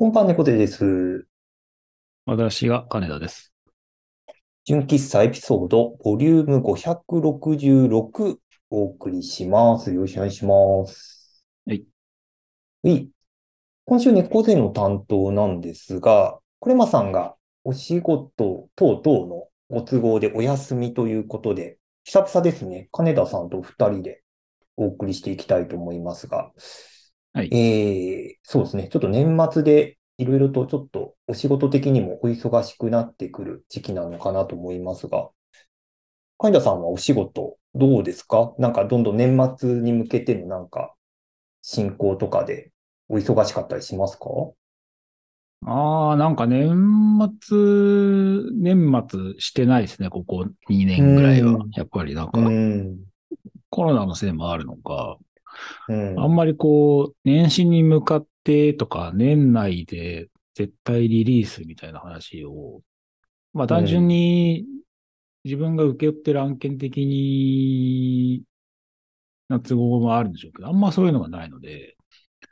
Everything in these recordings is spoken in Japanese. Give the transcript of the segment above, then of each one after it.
こんばんは、猫背です。私が金田です。純喫茶エピソード、ボリューム566お送りします。よろしくお願いします。はい。はい。今週猫背の担当なんですが、コレマさんがお仕事等々のご都合でお休みということで、久々ですね。金田さんと二人でお送りしていきたいと思いますが、はい。えー、そうですね。ちょっと年末でいろいろとちょっとお仕事的にもお忙しくなってくる時期なのかなと思いますが、金田さんはお仕事どうですか？なんかどんどん年末に向けてのなんか進行とかでお忙しかったりしますか？ああ、なんか年末、年末してないですね、ここ2年ぐらいはうん。やっぱりなんうかん。コロナのせいもあるのか、うん。あんまりこう、年始に向かってとか、年内で絶対リリースみたいな話を、まあ単純に自分が請け負ってる案件的に、な都合もあるんでしょうけど、あんまそういうのがないので、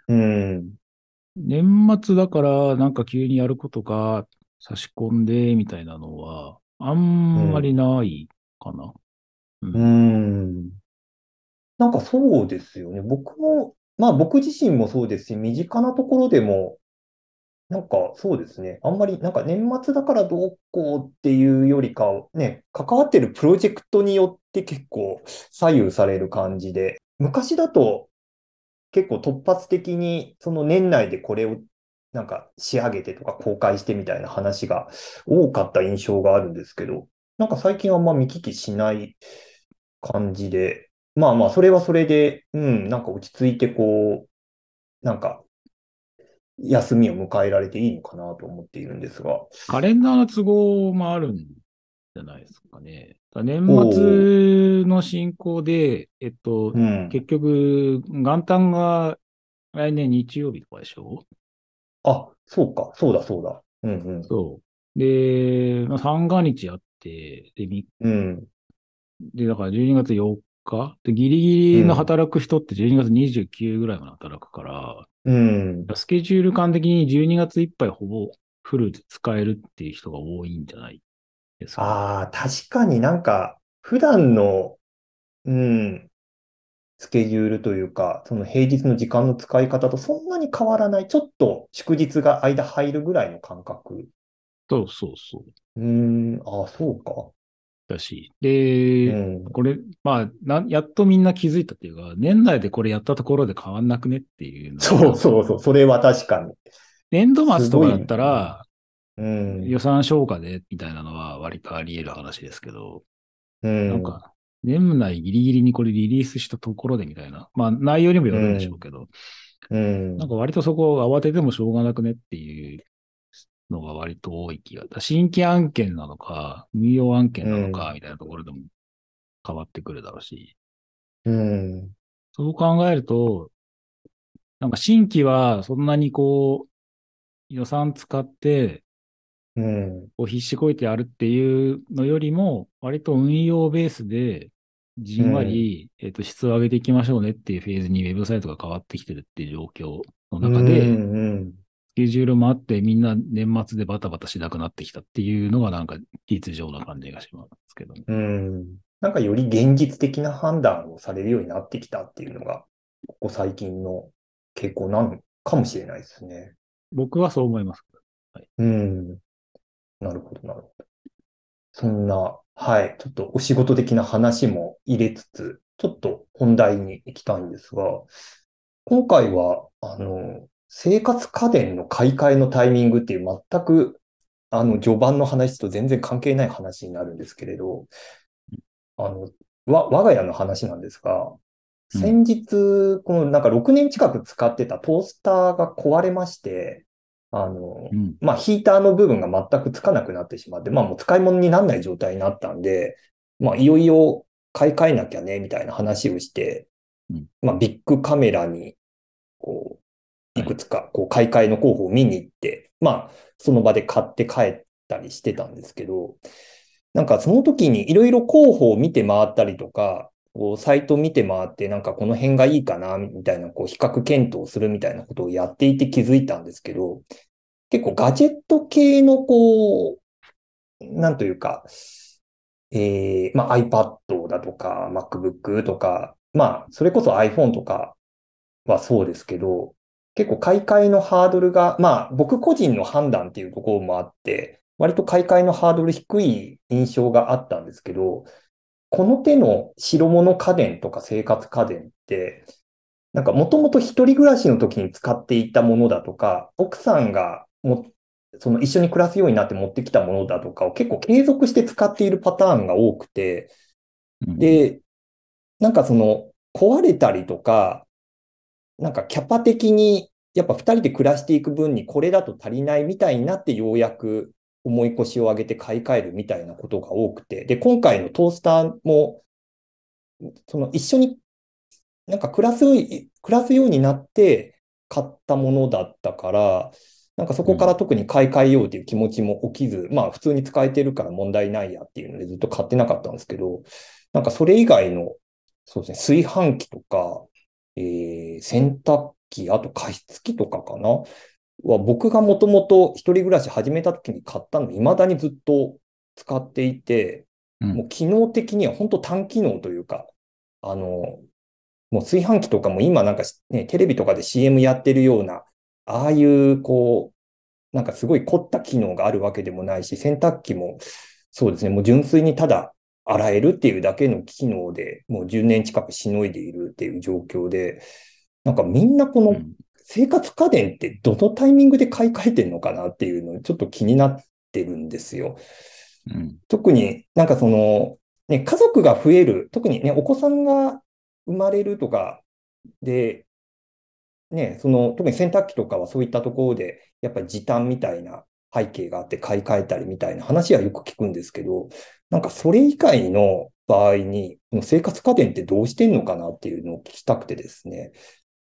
うん。年末だからなんか急にやることが差し込んでみたいなのは、あんまりないかな。う。うんん。なんかそうですよね。僕も、まあ僕自身もそうですし、身近なところでも、なんかそうですね。あんまりなんか年末だからどうこうっていうよりか、ね、関わってるプロジェクトによって結構左右される感じで、昔だと結構突発的にその年内でこれをなんか仕上げてとか公開してみたいな話が多かった印象があるんですけど、なんか最近あんま見聞きしない感じで、まあまあ、それはそれで、うん、なんか落ち着いてこう、なんか、休みを迎えられていいのかなと思っているんですが。カレンダーの都合もあるんじゃないですかね。年末の進行で、えっとう、ん。結局、元旦が来年日曜日とかでしょ？あ、そうか、そうだ、そうだ。うんうん。そう。で、まあ、三が日あって、で、みうん。で、だから12月4日で、ギリギリの働く人って12月29ぐらいまで働くから、うん。スケジュール感的に12月いっぱいほぼフルで使えるっていう人が多いんじゃないですか？ああ、確かになんか、普段の、うん、スケジュールというか、その平日の時間の使い方とそんなに変わらない、ちょっと祝日が間入るぐらいの感覚。そうそうそう。うーん、ああ、そうか。だし。で、うん。これ、まあな、やっとみんな気づいたっていうか、年内でこれやったところで変わんなくねっていうそうそうそう、それは確かに。年度末とかだったら、うん。予算消化でみたいなのは割とあり得る話ですけど、うん。なんか、年内ギリギリにこれリリースしたところでみたいな。まあ、内容にもよるんでしょうけど、うん。なんか割とそこを慌ててもしょうがなくねっていうのが割と多い気が。新規案件なのか、運用案件なのか、みたいなところでも変わってくるだろうし。うん。そう考えると、なんか新規はそんなにこう、予算使って、うん。こう必死こいてやるっていうのよりも、割と運用ベースで、じんわり、えっと、質を上げていきましょうねっていうフェーズにウェブサイトが変わってきてるっていう状況の中で、うん。うん。スケジュールもあってみんな年末でバタバタしなくなってきたっていうのがなんか実情な感じがしますけどね。うん。なんかより現実的な判断をされるようになってきたっていうのが、ここ最近の傾向なのかもしれないですね。僕はそう思います。うん。なるほど、なるほど。そんな、はい、ちょっとお仕事的な話も入れつつ、ちょっと本題に行きたいんですが、今回は、あの、生活家電の買い替えのタイミングっていう全く、あの、序盤の話と全然関係ない話になるんですけれど、あの、わ、我が家の話なんですが、うん先日、このなんか6年近く使ってたトースターが壊れまして、あの、うん。まあ、ヒーターの部分が全くつかなくなってしまって、まあ、もう使い物にならない状態になったんで、まあ、いよいよ買い替えなきゃね、みたいな話をしてうん、まあ、ビッグカメラに、こう、いくつか、こう、買い替えの候補を見に行って、まあ、その場で買って帰ったりしてたんですけど、なんかその時にいろいろ候補を見て回ったりとか、こうサイト見て回って、なんかこの辺がいいかな、みたいな、こう、比較検討するみたいなことをやっていて気づいたんですけど、結構ガジェット系のこう、なんというか、えー、まあ iPad だとか MacBook とか、まあそれこそ iPhone とかはそうですけど、結構買い替えのハードルが、まあ僕個人の判断っていうところもあって、割と買い替えのハードル低い印象があったんですけど、この手の白物家電とか生活家電って、なんかもともと一人暮らしの時に使っていたものだとか、奥さんがもその一緒に暮らすようになって持ってきたものだとかを結構継続して使っているパターンが多くて、で、なんかその壊れたりとか、なんかキャパ的にやっぱ二人で暮らしていく分にこれだと足りないみたいになってようやく重い腰を上げて買い替えるみたいなことが多くて、で、今回のトースターも、その一緒になんか暮らす、暮らすようになって買ったものだったから、なんかそこから特に買い替えようという気持ちも起きず、うん、まあ普通に使えてるから問題ないやっていうのでずっと買ってなかったんですけど、なんかそれ以外の、そうですね、炊飯器とか、えー、洗濯機、あと加湿器とかかな？は僕がもともと一人暮らし始めた時に買ったの未だにずっと使っていて、うん、もう機能的には本当単機能というか、あの、もう炊飯器とかも今なんかね、テレビとかで CM やってるようなああいう、こう、なんかすごい凝った機能があるわけでもないし、洗濯機も、そうですね、もう純粋にただ洗えるっていうだけの機能で、もう10年近くしのいでいるっていう状況で、なんかみんなこの生活家電ってどのタイミングで買い替えてんのかなっていうのちょっと気になってるんですよ。うん、特になんかその、ね、家族が増える、特にね、お子さんが生まれるとかで、ね、その、特に洗濯機とかはそういったところで、やっぱり時短みたいな背景があって買い替えたりみたいな話はよく聞くんですけど、なんかそれ以外の場合に、生活家電ってどうしてんのかなっていうのを聞きたくてですね。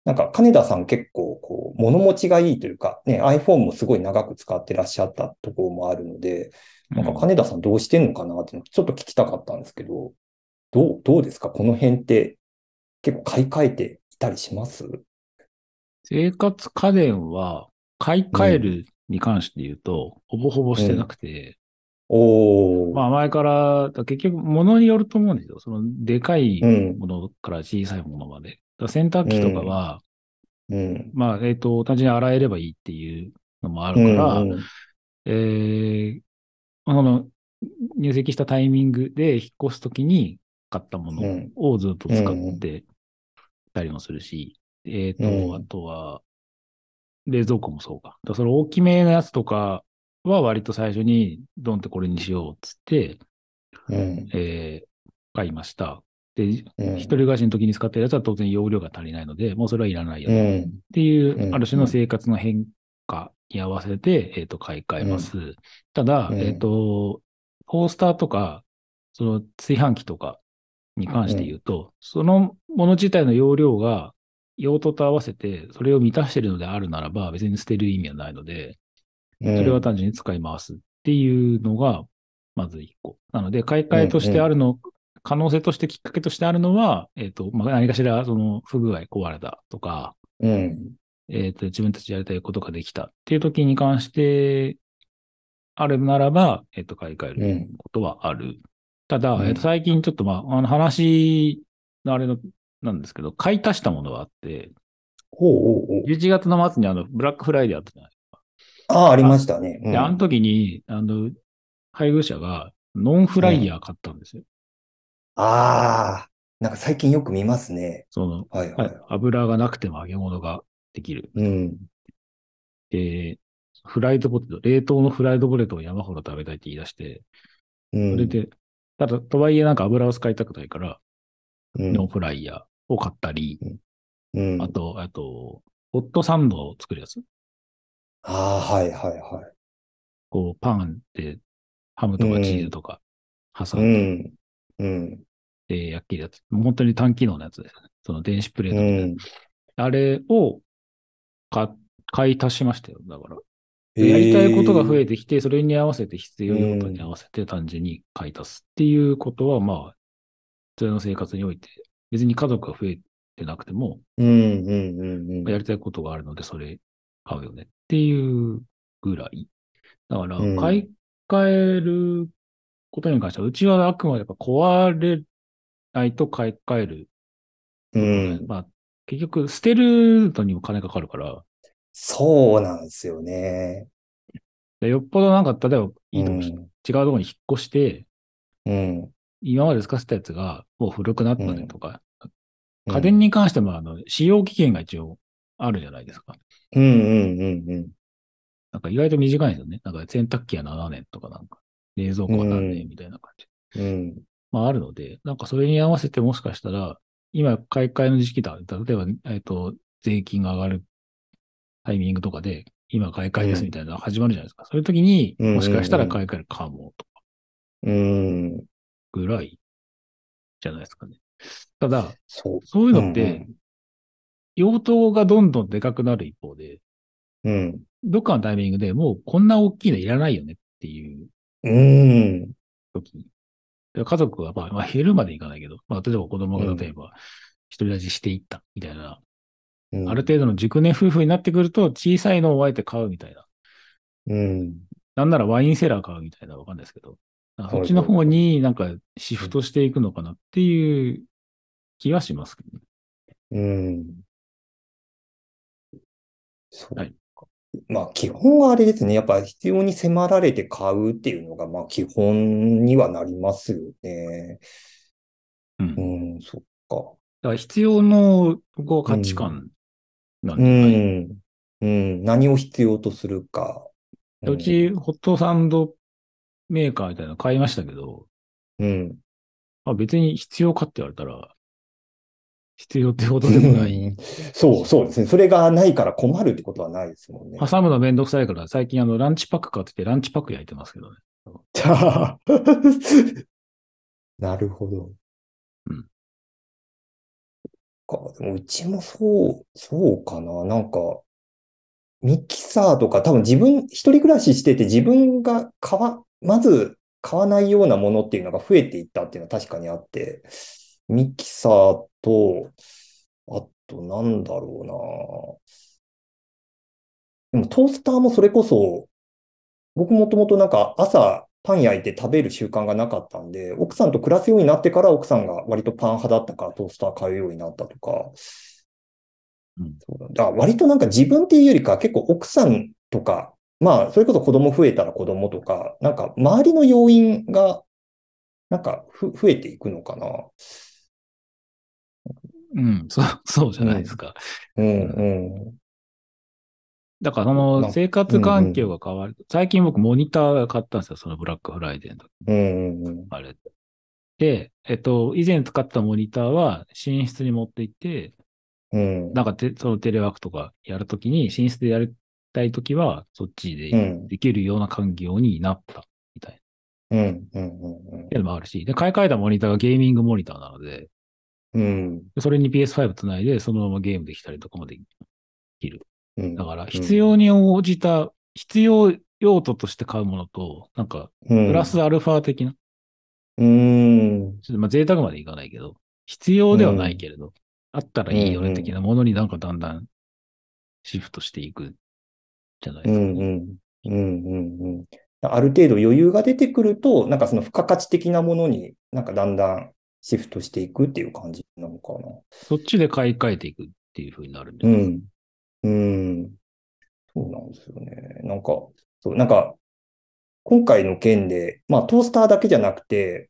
なんか金田さん結構こう物持ちがいいというか、ね、iPhone もすごい長く使ってらっしゃったところもあるので、なんか金田さんどうしてんのかなってちょっと聞きたかったんですけど、どう、どうですか？この辺って結構買い替えていたりします？生活家電は買い替えるに関して言うと、ほぼほぼしてなくて、おまあ前から、結局物によると思うんですよ。そのでかいものから小さいものまで。洗濯機とかは、うん、まあ、えっ、ー、と、単純に洗えればいいっていうのもあるから、うんうん、えー、この入籍したタイミングで引っ越すときに買ったものをずっと使ってたりもするし、えっ、ー、と、うん、あとは、冷蔵庫もそうか。だその大きめのやつとかは割と最初に、ドンってこれにしようっつって、うん、えー、買いました。で、一人暮らしの時に使ってるやつは当然容量が足りないので、もうそれはいらないよ、ね、っていう、ある種の生活の変化に合わせて、えっ、ー、と、買い替えます。ただ、えっ、ー、と、トースターとか、その炊飯器とかに関して言うと、そのもの自体の容量が用途と合わせて、それを満たしているのであるならば、別に捨てる意味はないので、それは単純に使い回すっていうのが、まず一個。なので、買い替えとしてあるの、可能性としてきっかけとしてあるのは、えっ、と、まあ、何かしら、その、不具合壊れたとか、うん、えっ、と、自分たちやりたいことができたっていう時に関して、あるならば、えっ、と、買い替えることはある。ただ、えっ、と、最近ちょっと、まあ、あの話のあれのなんですけど、買い足したものがあって、ほうほうほう11月の末にあの、ブラックフライデーあったじゃないですか。ああ、ありましたね。うん、で、あの時に、あの、配偶者がノンフライヤー買ったんですよ。うん、ああ、なんか最近よく見ますね。その、はいはい、油がなくても揚げ物ができる。うん。で、フライドポテト、冷凍のフライドポテトを山ほど食べたいって言い出して、うん、それで、ただ、とはいえなんか油を使いたくないから、うん、ノンフライヤーを買ったり、うん、あと、あと、ホットサンドを作るやつ。ああ、はいはいはい。こう、パンでハムとかチーズとか挟んで、うん。で、焼きるやつ。本当に単機能のやつですね。その電子プレートみたいな。あれを買買い足しましたよ。だから。やりたいことが増えてきて、それに合わせて必要用途に合わせて単純に買い足すっていうことは、まあ、普通の生活において別に家族が増えてなくても、やりたいことがあるので、それ買うよねっていうぐらい。だからうん、買い替えることに関しては、うちはあくまでやっぱ壊れないと買い替える。うん。まあ、結局、捨てるのにも金かかるから、そうなんですよね。でよっぽどなんか、例えば、いいとこ、うん違うところに引っ越して、うん。今まで使ってたやつがもう古くなったねとか、うん家電に関しても、あの、使用期限が一応あるじゃないですか。うんうんうんうん。なんか意外と短いんですよね。なんか洗濯機は7年とかなんか、冷蔵庫は何年みたいな感じ。うん。まああるので、なんかそれに合わせてもしかしたら、今買い替えの時期だ。例えば、えっ、と、税金が上がるタイミングとかで、今買い替えですみたいなのが始まるじゃないですか。そういう時に、うんもしかしたら買い替えるかもとかうん。ぐらいじゃないですかね。ただ、そう。そういうのって、用途がどんどんでかくなる一方で、うん。どっかのタイミングでもうこんな大きいのいらないよねっていううん。時に。で家族は、まあ、まあ、減るまでいかないけど、まあ、例えば子供が例えば、独り立ちしていったみたいな、うん。ある程度の熟年夫婦になってくると、小さいのをあえて買うみたいな。うん。なんならワインセラー買うみたいなわかんないですけど、そっちの方になんかシフトしていくのかなっていう気はしますけどね。うん。そう。はいまあ、基本はあれですね。やっぱ必要に迫られて買うっていうのが、まあ、基本にはなりますよね。うん。うん、そっか。だから必要のこう価値観なんうじゃない、ん。うん。何を必要とするか。うち、ホットサンドメーカーみたいなの買いましたけど、うん。まあ、別に必要かって言われたら、必要ってことでもない。うんそう、そうですね。それがないから困るってことはないですもんね。挟むのめんどくさいから、最近あの、ランチパック買ってて、ランチパック焼いてますけどね。なるほど。うんか。でもうちもそう、そうかな。なんか、ミキサーとか多分自分、一人暮らししてて自分が買わ、まず買わないようなものっていうのが増えていったっていうのは確かにあって、ミキサーと、あとなんだろうな。でもトースターもそれこそ、僕もともとなんか朝パン焼いて食べる習慣がなかったんで、奥さんと暮らすようになってから奥さんが割とパン派だったからトースター買うようになったとか、うん。そうだ。割となんか自分っていうよりか結構奥さんとか、まあそれこそ子供増えたら子供とか、なんか周りの要因がなんかふ増えていくのかな。うん、そう、そうじゃないですか。うんうん。だからその生活環境が変わる。最近僕モニター買ったんですよ、そのブラックフライデーの時うんうんうん。あれ。で、えっと、以前使ったモニターは寝室に持って行って、うん。なんかてそのテレワークとかやるときに、寝室でやりたいときは、そっちでうんできるような環境になったみたいな。うんうんうんっていうのもあるし、で、買い替えたモニターがゲーミングモニターなので、うん。でそれに PS5 つないで、そのままゲームできたりとかもできる。うん。だから、必要に応じた、必要用途として買うものと、なんか、うん、プラスアルファ的な、うん。ちょっとまあ贅沢までいかないけど、必要ではないけれど、あったらいいよね的なものになんかだんだんシフトしていくじゃないでうすか、ね。んうん。うんうんうん。ある程度余裕が出てくると、なんかその付加価値的なものになんかだんだんシフトしていくっていう感じなのかな。そっちで買い替えていくっていう風になるんじゃうないですか。ん。うん。そうなんですよね。なんか、そう、なんか、今回の件で、まあトースターだけじゃなくて、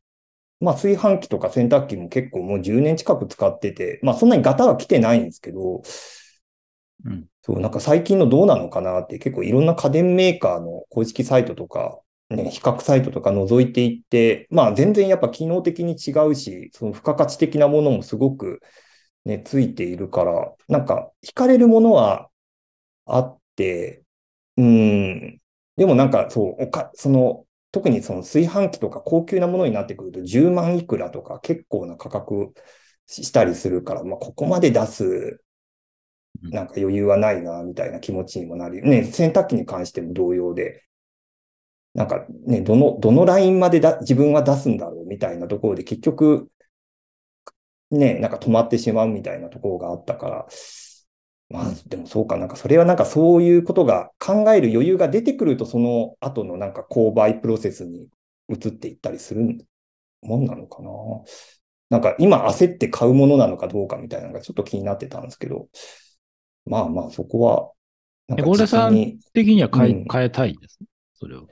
まあ炊飯器とか洗濯機も結構もう10年近く使ってて、まあそんなにガタは来てないんですけど、そう、なんか最近のどうなのかなって結構いろんな家電メーカーの公式サイトとか、ね、比較サイトとか覗いていって、まあ全然やっぱ機能的に違うし、その付加価値的なものもすごくね、ついているから、なんか惹かれるものはあって、うん、でもなんかそう、おか、その、特にその炊飯器とか高級なものになってくると10万いくらとか結構な価格したりするから、まあここまで出すなんか余裕はないな、みたいな気持ちにもなる。ね、洗濯機に関しても同様で、なんかね、どの、どのラインまでだ、自分は出すんだろう、みたいなところで結局、ね、なんか止まってしまうみたいなところがあったから、まあ、でもそうか、なんかそれはなんかそういうことが考える余裕が出てくると、その後のなんか購買プロセスに移っていったりするもんなのかな。なんか今焦って買うものなのかどうかみたいなのがちょっと気になってたんですけど、まあまあそこは、なんかさん的には変え,、うん変えたいです？ね。それを。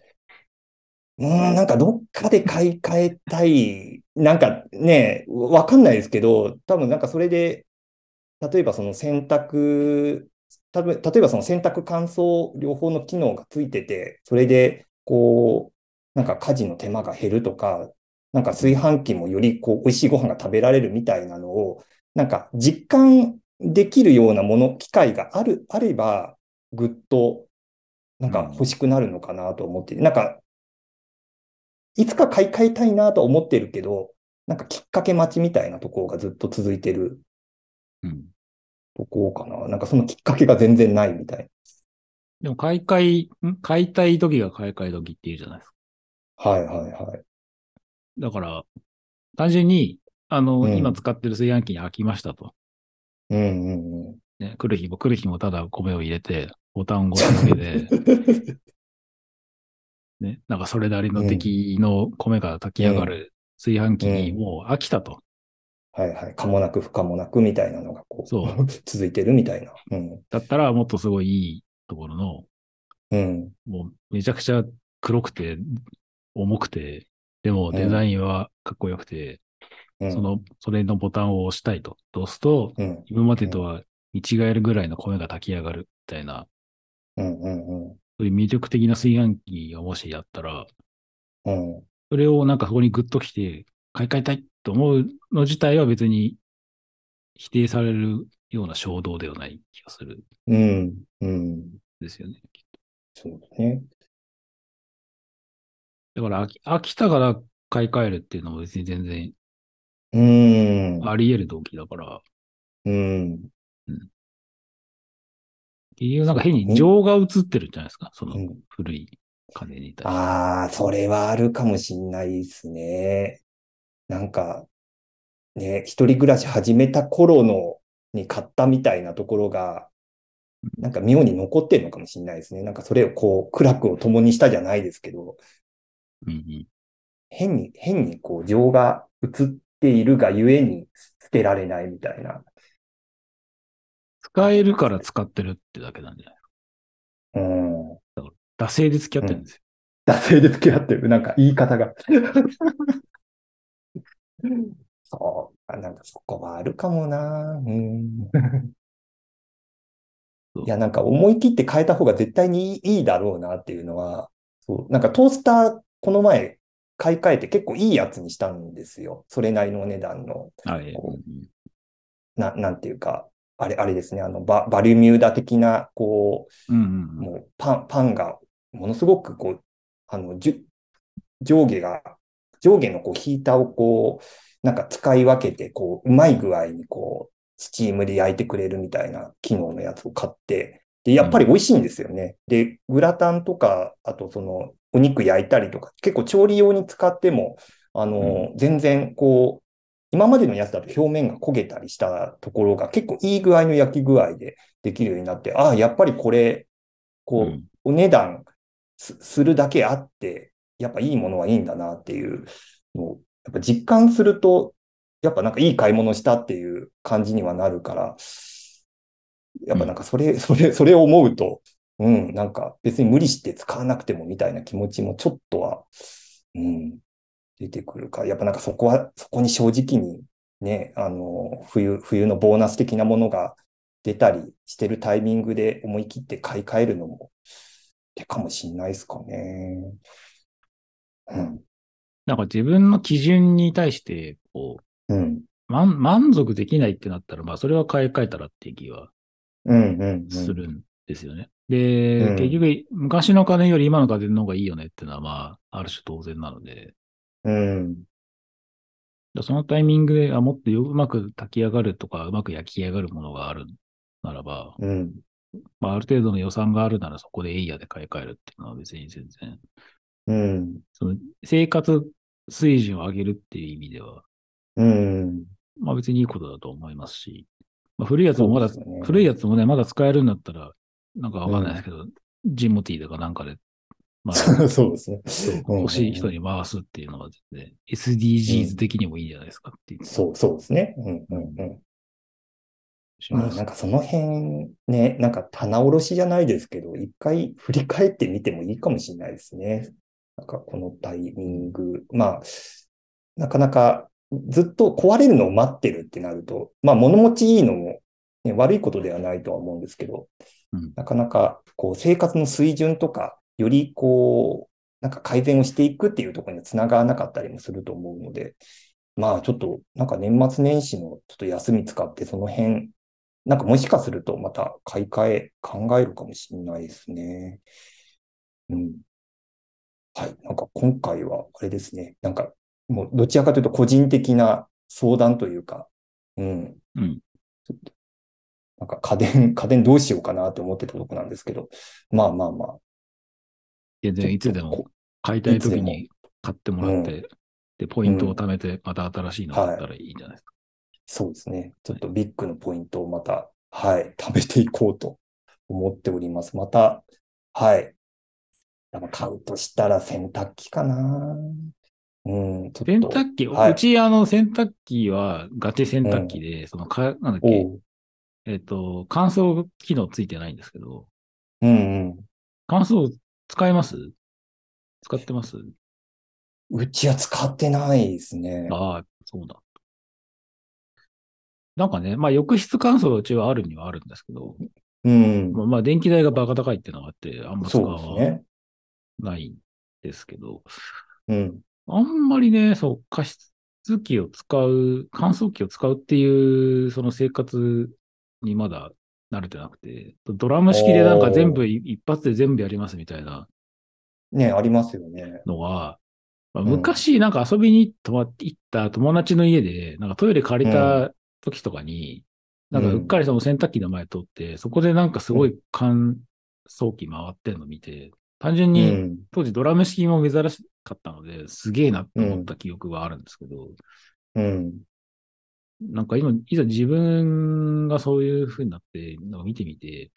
うーん、なんかどっかで買い替えたい。なんかね、わかんないですけど、多分なんかそれで、例えばその洗濯、たぶ例えばその洗濯乾燥両方の機能がついてて、それでこう、なんか家事の手間が減るとか、なんか炊飯器もよりこう美味しいご飯が食べられるみたいなのを、なんか実感できるようなもの、機会がある、あれば、ぐっとなんか欲しくなるのかなと思って、なんかいつか買い替えたいなと思ってるけど、なんかきっかけ待ちみたいなところがずっと続いてるうん。ところかな。なんかそのきっかけが全然ないみたいでも買い替え、ん？買いたい時が買い替え時っていうじゃないですか。な。はいはいはい。だから、単純に、あの、うん今使ってる炊飯器に飽きましたと。うんうんうん。ね、来る日も来る日もただ米を入れて、ボタンを押すだけで、ね、なんかそれなりの出来の米が炊き上がる炊飯器にもう飽きたと。はいはい。可もなく不可もなくみたいなのがこう、そう 続いてるみたいな。うん。だったらもっとすごいいいところの、うん。もうめちゃくちゃ黒くて、重くて、でもデザインはかっこよくて、うん。その、それのボタンを押したいと。押すと、うん。今までとは見違えるぐらいの米が炊き上がるみたいな、うんうんそういう魅力的な炊飯器がもしやったら、うん。うん。それをなんかそこにグッと来て、買い替えたいと思うの自体は別に否定されるような衝動ではない気がするんうん。うん。ですよね。そうだね。だから飽き飽きたから買い替えるっていうのも別に全然うん。あり得る動機だから、うん。うなんか変に情が映ってるんじゃないですか。そのうん古い金に対して。ああ、それはあるかもしんないですね。なんか、ね、一人暮らし始めた頃のに買ったみたいなところが、なんか妙に残ってるのかもしんないですね。なんかそれをこう、苦楽を共にしたじゃないですけど、うんうん変に、変にこう、情が映っているがゆえに捨てられないみたいな。使えるから使ってるってだけなんじゃない？うん。惰性で付き合ってるんですよ。惰性で付き合ってる。なんか言い方が。そう。なんかそこはあるかもな。うん。いや、なんか思い切って変えた方が絶対にいいいいだろうなっていうのは、そう。なんかトースター、この前買い替えて結構いいやつにしたんですよ。それなりのお値段の。はい。な、なんていうか、あれ、あれですね。あの、バ、バリミューダ的な、こうんうんう、うんもうパン、パンが、ものすごくこう、あの、じゅ上下が、上下のこうヒーターをこう、なんか使い分けて、こう、うまい具合にこう、スチームで焼いてくれるみたいな機能のやつを買って、で、やっぱり美味しいんですよね。で、グラタンとか、あとその、お肉焼いたりとか、結構調理用に使っても、あの、全然こう、今までのやつだと表面が焦げたりしたところが結構いい具合の焼き具合でできるようになって、ああ、やっぱりこれ、こう、うん。お値段すするだけあって、やっぱいいものはいいんだなっていうのを、やっぱ実感すると、やっぱなんかいい買い物したっていう感じにはなるから、やっぱなんかそれ、それ、それを思うと、うん、なんか別に無理して使わなくてもみたいな気持ちもちょっとは、うん、出てくるから、やっぱなんかそこは、そこに正直にね、あの、冬、冬のボーナス的なものが出たりしてるタイミングで思い切って買い替えるのも手かもしんないですかね。うん。なんか自分の基準に対して、こうん。う、満満足できないってなったら、まあそれは買い替えたらっていう気はうん。うん。するんですよね。で、うん結局、昔の家電より今の家電の方がいいよねっていうのは、まあ、ある種当然なので、うん。そのタイミングで、あ、もっとようまく炊き上がるとか、うまく焼き上がるものがあるならば、うん。まあ、ある程度の予算があるならそこでエイヤで買い替えるっていうのは別に全然、うん。その生活水準を上げるっていう意味では、うん。まあ別にいいことだと思いますし、まあ、古いやつもまだ、ね古いやつもね、まだ使えるんだったら、なんかわかんないですけど、ジモティーとかなんかで、まあ、そうですね。うん欲しい人に回すっていうのはですね、SDGs 的にもいいんじゃないですかっていう。そう、そうですね。うんうんうん。まあ、なんかその辺ね、なんか棚卸しじゃないですけど、一回振り返ってみてもいいかもしれないですね。なんかこのタイミング。まあ、なかなかずっと壊れるのを待ってるってなると、まあ物持ちいいのも、ね、悪いことではないとは思うんですけど、うんなかなかこう生活の水準とか、よりこう、なんか改善をしていくっていうところにつながらなかったりもすると思うので、まあちょっとなんか年末年始のちょっと休み使ってその辺、なんかもしかするとまた買い替え考えるかもしれないですね。うん。はい。なんか今回はあれですね。なんかもうどちらかというと個人的な相談というか、うん。うん。なんか家電、家電どうしようかなって思ってたとこなんですけど、まあまあまあ。全然いつでも買いたい時に買ってもらって、で、ポイントを貯めて、また新しいの買ったらいいんじゃないですか。そうですね。ちょっとビッグのポイントをまた、はい、貯めていこうと思っております。また、はい。買うとしたら洗濯機かな。うん。洗濯機、はいうちあの洗濯機はガチ洗濯機で、そのか、なんだっけ、えっ、と、乾燥機能ついてないんですけど、うんうん。乾燥使えます？使ってます？うちは使ってないですね。ああ、そうだ。なんかね、まあ浴室乾燥はうちはあるにはあるんですけど、うん。まあまあ電気代がバカ高いっていうのがあって、あんま使わね。ないんですけど、うん。あんまりね、そう、加湿器を使う、乾燥機を使うっていう、その生活にまだ慣れてなくて、ドラム式でなんか全部い一発で全部やりますみたいなね、ありますよね。のは、昔なんか遊びに泊まって行った友達の家で、なんかトイレ借りた時とかに、なんかうっかりその洗濯機の前通って、そこでなんかすごい乾燥機回ってんの見て、単純うにん。当時ドラム式も珍しかったので、すげえなって思った記憶があるんですけど、うん。なんか今、いざ自分がそういう風になって、なんか見てみて、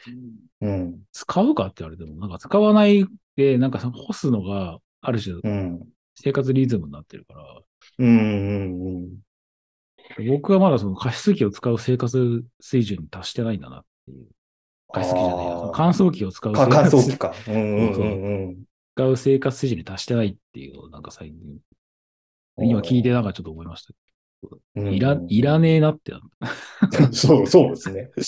うん。使うかって言われても、なんか使わないで、なんかその干すのがある種うん。生活リズムになってるから、うん。うん。僕はまだその加湿器を使う生活水準に達してないんだなっていう。加湿器じゃないや乾燥機を使うか乾活燥機か。うんうんうんうん。使う生活水準に達してないっていうのをなんか最近、今聞いてなんかちょっと思いました。うんいら、いらねえなってな。そう、そうですね。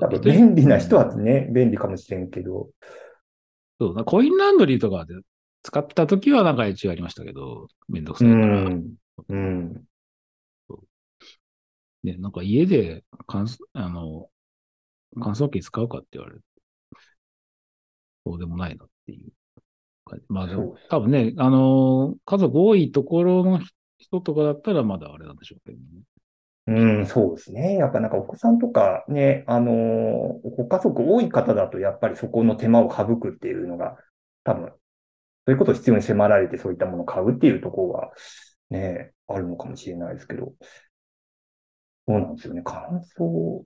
多分便利な人はね、便利かもしれんけど。そう、なコインランドリーとかで使った時はなんか一応ありましたけど、めんどくさういから。ん。うん。ね、なんか家で乾燥、あの、乾燥機使うかって言われると。そうでもないなっていう。まあ多分ね、あの、家族多いところの人とかだったらまだあれなんでしょうけどね。うん、そうですね。やっぱなんかお子さんとかね、あのーご家族多い方だとやっぱりそこの手間を省くっていうのが、多分、そういうことを必要に迫られてそういったものを買うっていうところがね、あるのかもしれないですけど。そうなんですよね。乾燥、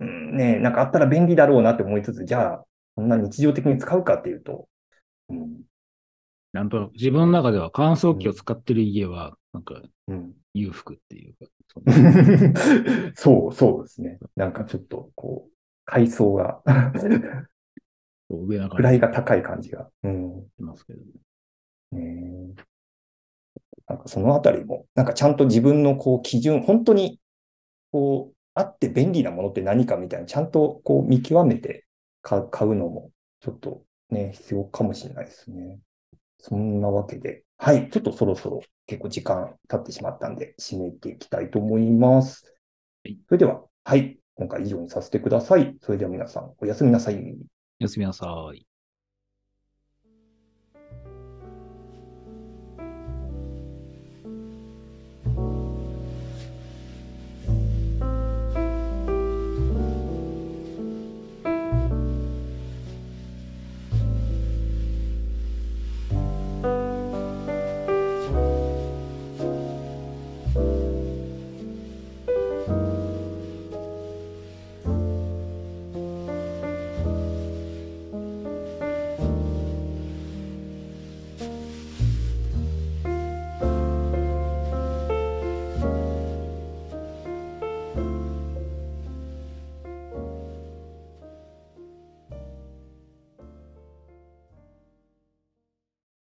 うん、ね、なんかあったら便利だろうなって思いつつ、じゃあ、そんな日常的に使うかっていうと、うん、なんとなく自分の中では乾燥機を使ってる家は、なんかうん。裕福っていうか、そう、そうですね。なんかちょっと、こう、階層が、上な感じ位が高い感じが。うん。しますけど。ねえなんかそのあたりも、なんかちゃんと自分のこう基準、本当にこう、あって便利なものって何かみたいな、ちゃんとこう見極めて買うのも、ちょっとね、必要かもしれないですね。そんなわけで、はい、ちょっとそろそろ結構時間経ってしまったんで、締めていきたいと思います。はいそれでは、はい、今回以上にさせてください。それでは皆さん、おやすみなさい。おやすみなさい。